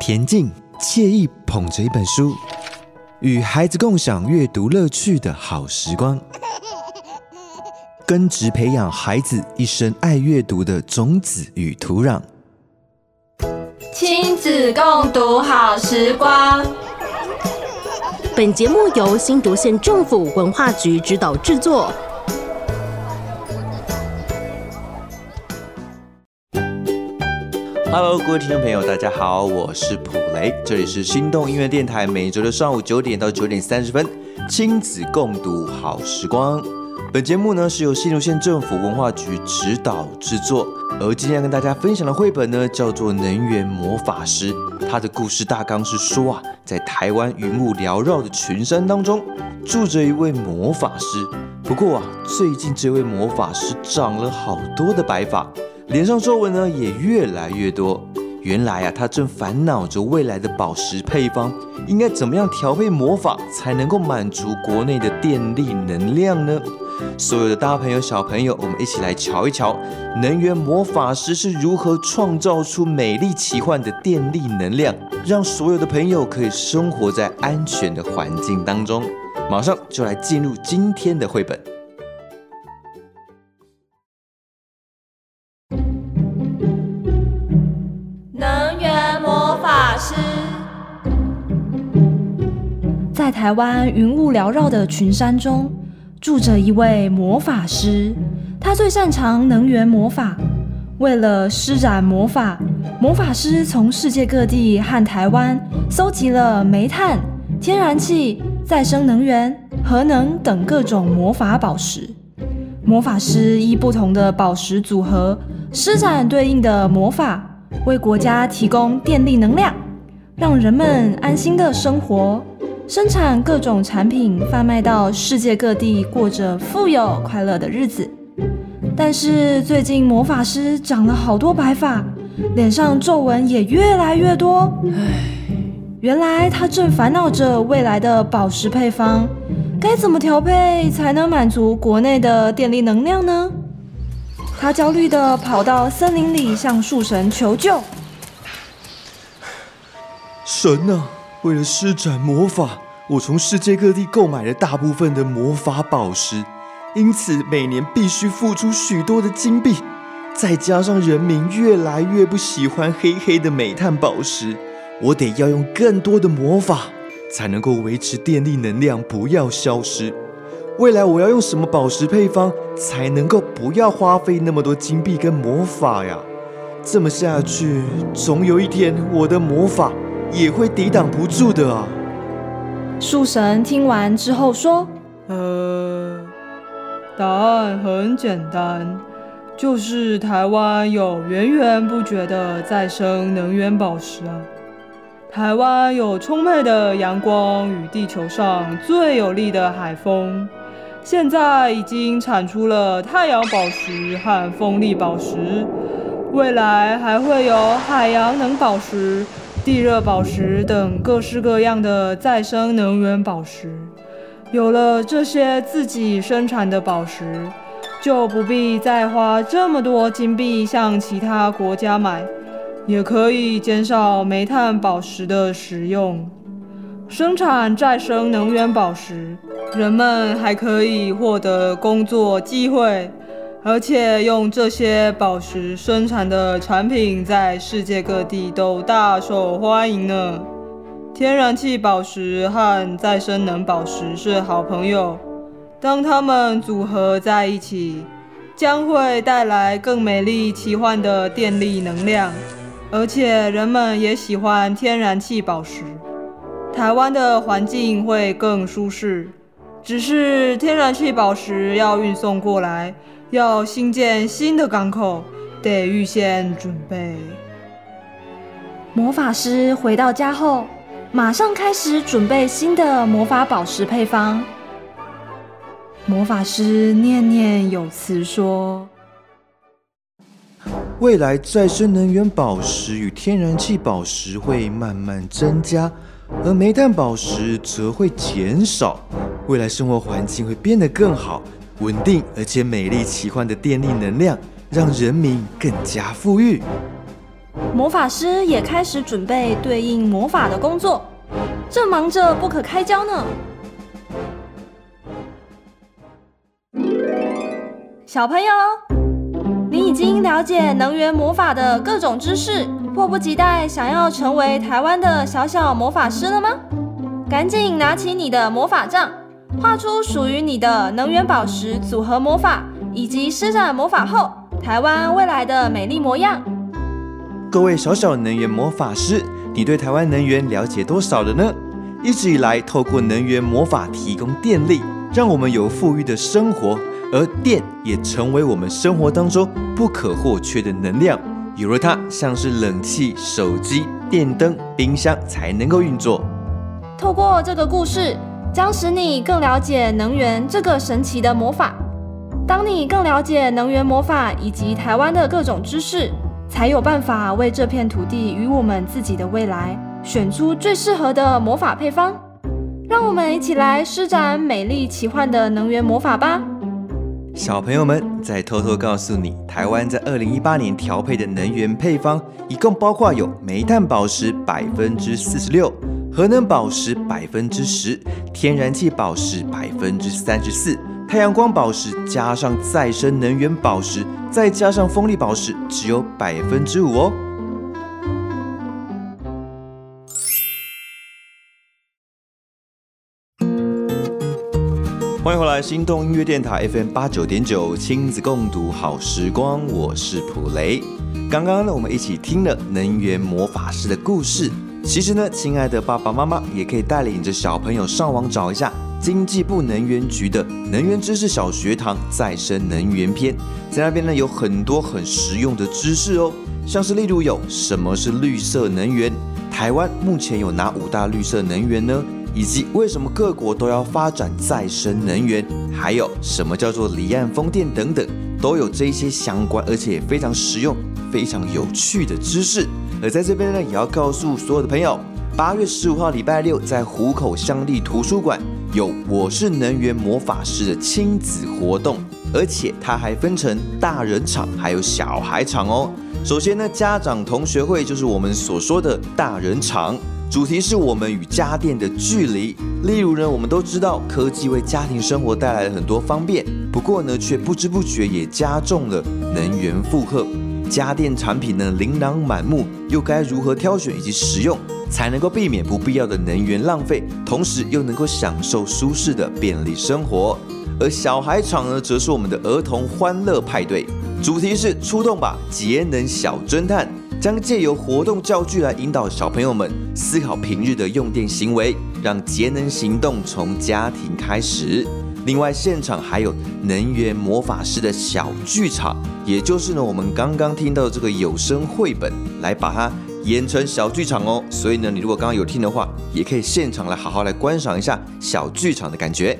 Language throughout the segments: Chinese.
恬静惬意，捧着一本书，与孩子共享阅读乐趣的好时光，根植培养孩子一生爱阅读的种子与土壤。亲子共读好时光。本节目由新竹县政府文化局指导制作。Hello，各位听众朋友，大家好，我是普雷，这里是心动音乐电台，每周的上午九点到九点三十分，亲子共读好时光。本节目呢是由新竹县政府文化局指导制作，而今天要跟大家分享的绘本呢叫做《能源魔法师》，它的故事大纲是说啊，在台湾云雾缭绕的群山当中，住着一位魔法师。不过啊，最近这位魔法师长了好多的白发。脸上皱纹呢也越来越多。原来啊，他正烦恼着未来的宝石配方应该怎么样调配魔法才能够满足国内的电力能量呢？所有的大朋友小朋友，我们一起来瞧一瞧，能源魔法师是如何创造出美丽奇幻的电力能量，让所有的朋友可以生活在安全的环境当中。马上就来进入今天的绘本。台湾云雾缭绕的群山中，住着一位魔法师。他最擅长能源魔法。为了施展魔法，魔法师从世界各地和台湾搜集了煤炭、天然气、再生能源、核能等各种魔法宝石。魔法师依不同的宝石组合，施展对应的魔法，为国家提供电力能量，让人们安心的生活。生产各种产品，贩卖到世界各地，过着富有快乐的日子。但是最近魔法师长了好多白发，脸上皱纹也越来越多。唉，原来他正烦恼着未来的宝石配方，该怎么调配才能满足国内的电力能量呢？他焦虑地跑到森林里向树神求救。神啊！为了施展魔法，我从世界各地购买了大部分的魔法宝石，因此每年必须付出许多的金币。再加上人民越来越不喜欢黑黑的煤炭宝石，我得要用更多的魔法，才能够维持电力能量不要消失。未来我要用什么宝石配方，才能够不要花费那么多金币跟魔法呀？这么下去，总有一天我的魔法。也会抵挡不住的啊！树神听完之后说：“呃，答案很简单，就是台湾有源源不绝的再生能源宝石啊！台湾有充沛的阳光与地球上最有力的海风，现在已经产出了太阳宝石和风力宝石，未来还会有海洋能宝石。”地热宝石等各式各样的再生能源宝石，有了这些自己生产的宝石，就不必再花这么多金币向其他国家买，也可以减少煤炭宝石的使用。生产再生能源宝石，人们还可以获得工作机会。而且用这些宝石生产的产品在世界各地都大受欢迎呢。天然气宝石和再生能宝石是好朋友，当它们组合在一起，将会带来更美丽奇幻的电力能量。而且人们也喜欢天然气宝石，台湾的环境会更舒适。只是天然气宝石要运送过来。要新建新的港口，得预先准备。魔法师回到家后，马上开始准备新的魔法宝石配方。魔法师念念有词说：“未来再生能源宝石与天然气宝石会慢慢增加，而煤炭宝石则会减少。未来生活环境会变得更好。”稳定而且美丽奇幻的电力能量，让人民更加富裕。魔法师也开始准备对应魔法的工作，正忙着不可开交呢。小朋友，你已经了解能源魔法的各种知识，迫不及待想要成为台湾的小小魔法师了吗？赶紧拿起你的魔法杖，画出属于你的能源宝石组合魔法，以及施展魔法后台湾未来的美丽模样。各位小小能源魔法师，你对台湾能源了解多少了呢？一直以来，透过能源魔法提供电力，让我们有富裕的生活，而电也成为我们生活当中不可或缺的能量。有了它，像是冷气、手机、电灯、冰箱才能够运作。透过这个故事，将使你更了解能源这个神奇的魔法。当你更了解能源魔法以及台湾的各种知识，才有办法为这片土地与我们自己的未来选出最适合的魔法配方。让我们一起来施展美丽奇幻的能源魔法吧！小朋友们，再偷偷告诉你，台湾在二零一八年调配的能源配方，一共包括有煤炭宝石百分之四十六、核能宝石百分之十、天然气宝石百分之三十四。太阳光宝石加上再生能源宝石，再加上风力宝石，只有百分之五哦。欢迎回来，心动音乐电台 FM 八九点九，亲子共读好时光，我是普雷。刚刚呢，我们一起听了能源魔法师的故事。其实呢，亲爱的爸爸妈妈也可以带领着小朋友上网找一下。经济部能源局的能源知识小学堂再生能源篇，在那边呢有很多很实用的知识哦，像是例如有什么是绿色能源，台湾目前有哪五大绿色能源呢？以及为什么各国都要发展再生能源？还有什么叫做离岸风电等等，都有这些相关而且也非常实用、非常有趣的知识。而在这边呢，也要告诉所有的朋友，八月十五号礼拜六在湖口乡立图书馆。有我是能源魔法师的亲子活动，而且它还分成大人场还有小孩场哦。首先呢，家长同学会就是我们所说的大人场，主题是我们与家电的距离。例如呢，我们都知道科技为家庭生活带来了很多方便，不过呢，却不知不觉也加重了能源负荷。家电产品呢，琳琅满目，又该如何挑选以及使用？才能够避免不必要的能源浪费，同时又能够享受舒适的便利生活。而小孩场呢，则是我们的儿童欢乐派对，主题是出动吧节能小侦探，将借由活动教具来引导小朋友们思考平日的用电行为，让节能行动从家庭开始。另外，现场还有能源魔法师的小剧场，也就是呢我们刚刚听到的这个有声绘本，来把它。演成小剧场哦，所以呢，你如果刚刚有听的话，也可以现场来好好来观赏一下小剧场的感觉。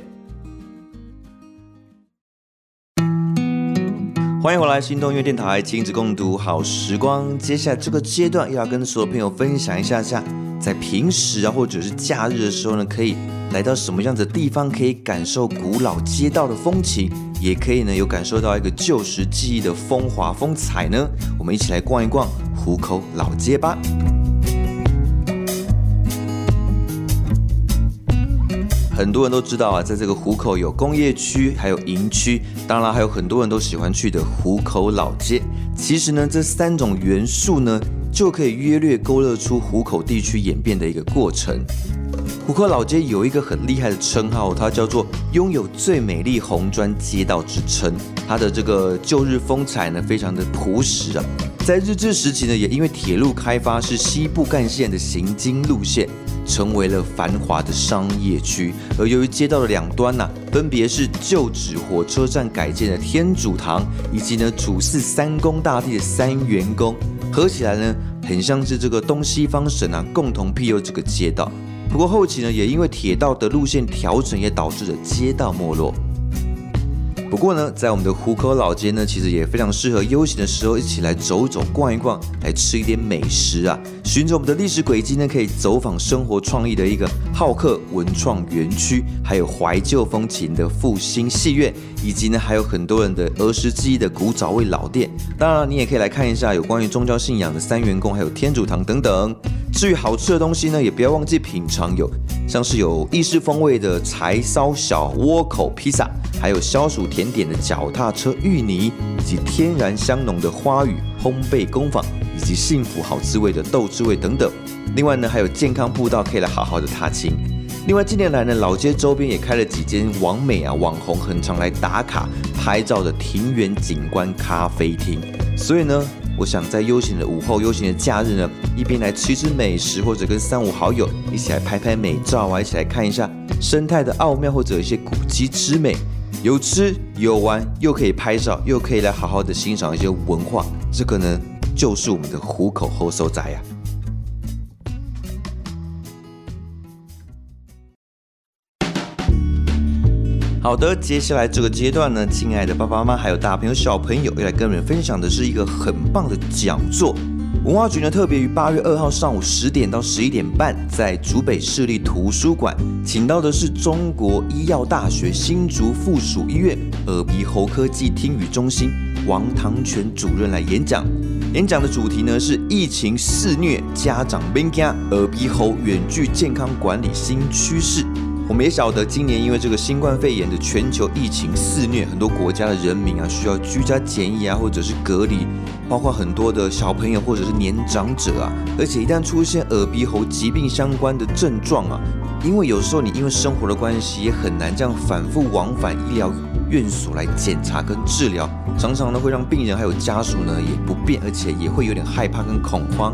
欢迎回来，心动音乐电台，亲子共读好时光。接下来这个阶段，要跟所有朋友分享一下下，在平时啊，或者是假日的时候呢，可以来到什么样的地方，可以感受古老街道的风情，也可以呢有感受到一个旧时记忆的风华风采呢。我们一起来逛一逛。湖口老街吧，很多人都知道啊，在这个湖口有工业区，还有营区，当然还有很多人都喜欢去的湖口老街。其实呢，这三种元素呢，就可以约略勾勒出湖口地区演变的一个过程。湖口老街有一个很厉害的称号，它叫做拥有最美丽红砖街道之称。它的这个旧日风采呢，非常的朴实啊。在日治时期呢，也因为铁路开发是西部干线的行经路线，成为了繁华的商业区。而由于街道的两端呢、分别是旧址火车站改建的天主堂，以及呢主祀三宫大帝的三元宫，合起来呢，很像是这个东西方省啊共同庇佑这个街道。不过后期呢，也因为铁道的路线调整，也导致了街道没落。不过呢，在我们的湖口老街呢，其实也非常适合悠闲的时候一起来走一走、逛一逛，来吃一点美食啊。循着我们的历史轨迹呢，可以走访生活创意的一个好客文创园区，还有怀旧风情的复兴戏院，以及呢还有很多人的儿时记忆的古早味老店。当然，你也可以来看一下有关于宗教信仰的三元宫，还有天主堂等等。至于好吃的东西呢，也不要忘记品尝，有像是有意式风味的柴烧小窝口披萨，还有消暑甜点的脚踏车芋泥，以及天然香浓的花语烘焙工坊，以及幸福好滋味的豆滋味等等。另外呢，还有健康步道可以来好好的踏青。另外近年来呢，老街周边也开了几间网美啊网红很常来打卡拍照的庭园景观咖啡厅，所以呢。我想在悠闲的午后、悠闲的假日呢，一边来吃吃美食，或者跟三五好友一起来拍拍美照啊，一起来看一下生态的奥妙，或者一些古迹之美，有吃有玩，又可以拍照，又可以来好好的欣赏一些文化，这个呢就是我们的虎口后寿宅呀。好的，接下来这个阶段呢，亲爱的爸爸妈妈还有大朋友小朋友，要来跟你们分享的是一个很棒的讲座。文化局呢特别于八月二号上午十点到十一点半，在竹北市立图书馆，请到的是中国医药大学新竹附属医院耳鼻喉科暨听语中心王唐全主任来演讲。演讲的主题呢是疫情肆虐，家长免惊，耳鼻喉远距健康管理新趋势。我们也晓得，今年因为这个新冠肺炎的全球疫情肆虐，很多国家的人民啊需要居家检疫啊，或者是隔离，包括很多的小朋友或者是年长者啊。而且一旦出现耳鼻喉疾病相关的症状啊，因为有时候你因为生活的关系，也很难这样反复往返医疗院所来检查跟治疗，常常呢会让病人还有家属呢也不便，而且也会有点害怕跟恐慌。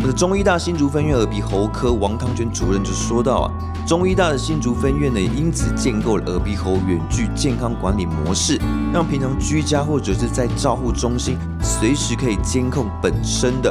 我们的中医大新竹分院耳鼻喉科王汤娟主任就说到啊。中医大的新竹分院呢，也因此建构了耳鼻喉远距健康管理模式，让平常居家或者是在照护中心，随时可以监控本身的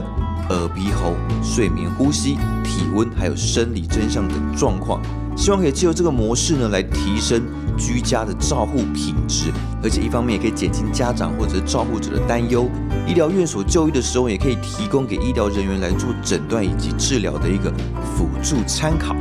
耳鼻喉、睡眠、呼吸、体温，还有生理真相等状况。希望可以借由这个模式呢，来提升居家的照护品质，而且一方面也可以减轻家长或者照护者的担忧。医疗院所就医的时候，也可以提供给医疗人员来做诊断以及治疗的一个辅助参考。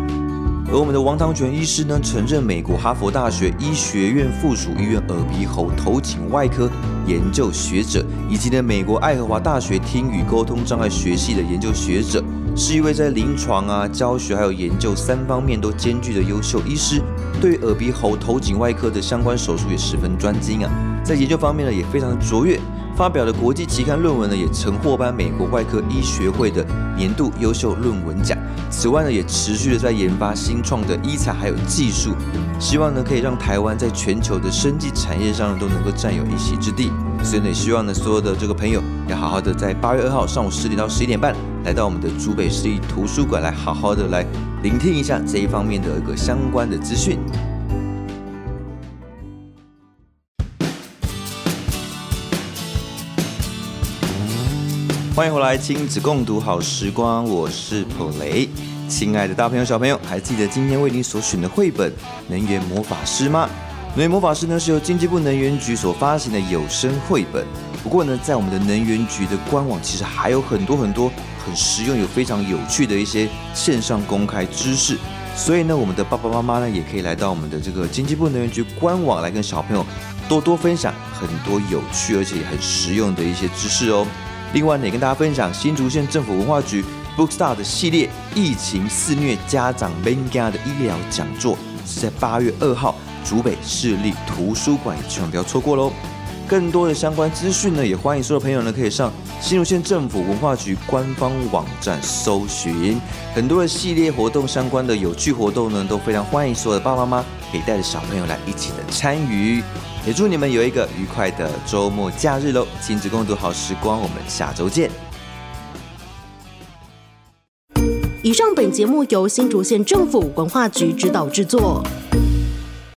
而我们的王唐全医师呢，曾任美国哈佛大学医学院附属医院耳鼻喉头颈外科研究学者，以及呢美国爱荷华大学听语沟通障碍学系的研究学者，是一位在临床啊、教学还有研究三方面都兼具的优秀医师。对于耳鼻喉头颈外科的相关手术也十分专精啊，在研究方面呢也非常的卓越。发表的国际期刊论文呢，也曾获颁美国外科医学会的年度优秀论文奖。此外呢，也持续的在研发新创的医材还有技术，希望呢可以让台湾在全球的生技产业上都能够占有一席之地。所以呢，也希望呢所有的这个朋友要好好的在八月二号上午十点到十一点半，来到我们的竹北市立图书馆来好好的来聆听一下这一方面的一个相关的资讯。欢迎回来，亲子共读好时光，我是普雷。亲爱的大朋友、小朋友，还记得今天为你所选的绘本《能源魔法师》吗？《能源魔法师》呢是由经济部能源局所发行的有声绘本。不过呢，在我们的能源局的官网，其实还有很多很多很实用、有非常有趣的一些线上公开知识。所以呢，我们的爸爸妈妈呢，也可以来到我们的这个经济部能源局官网，来跟小朋友多多分享很多有趣而且很实用的一些知识哦。另外呢，也跟大家分享新竹县政府文化局 Bookstar 的系列疫情肆虐家长 Mega 的医疗讲座，是在八月二号竹北市立图书馆，千万不要错过喽！更多的相关资讯呢，也欢迎所有朋友呢可以上新竹县政府文化局官方网站搜寻，很多的系列活动相关的有趣活动呢，都非常欢迎所有的爸爸妈妈可以带着小朋友来一起的参与。也祝你们有一个愉快的周末假日喽！亲子共读好时光，我们下周见。以上本节目由新竹县政府文化局指导制作。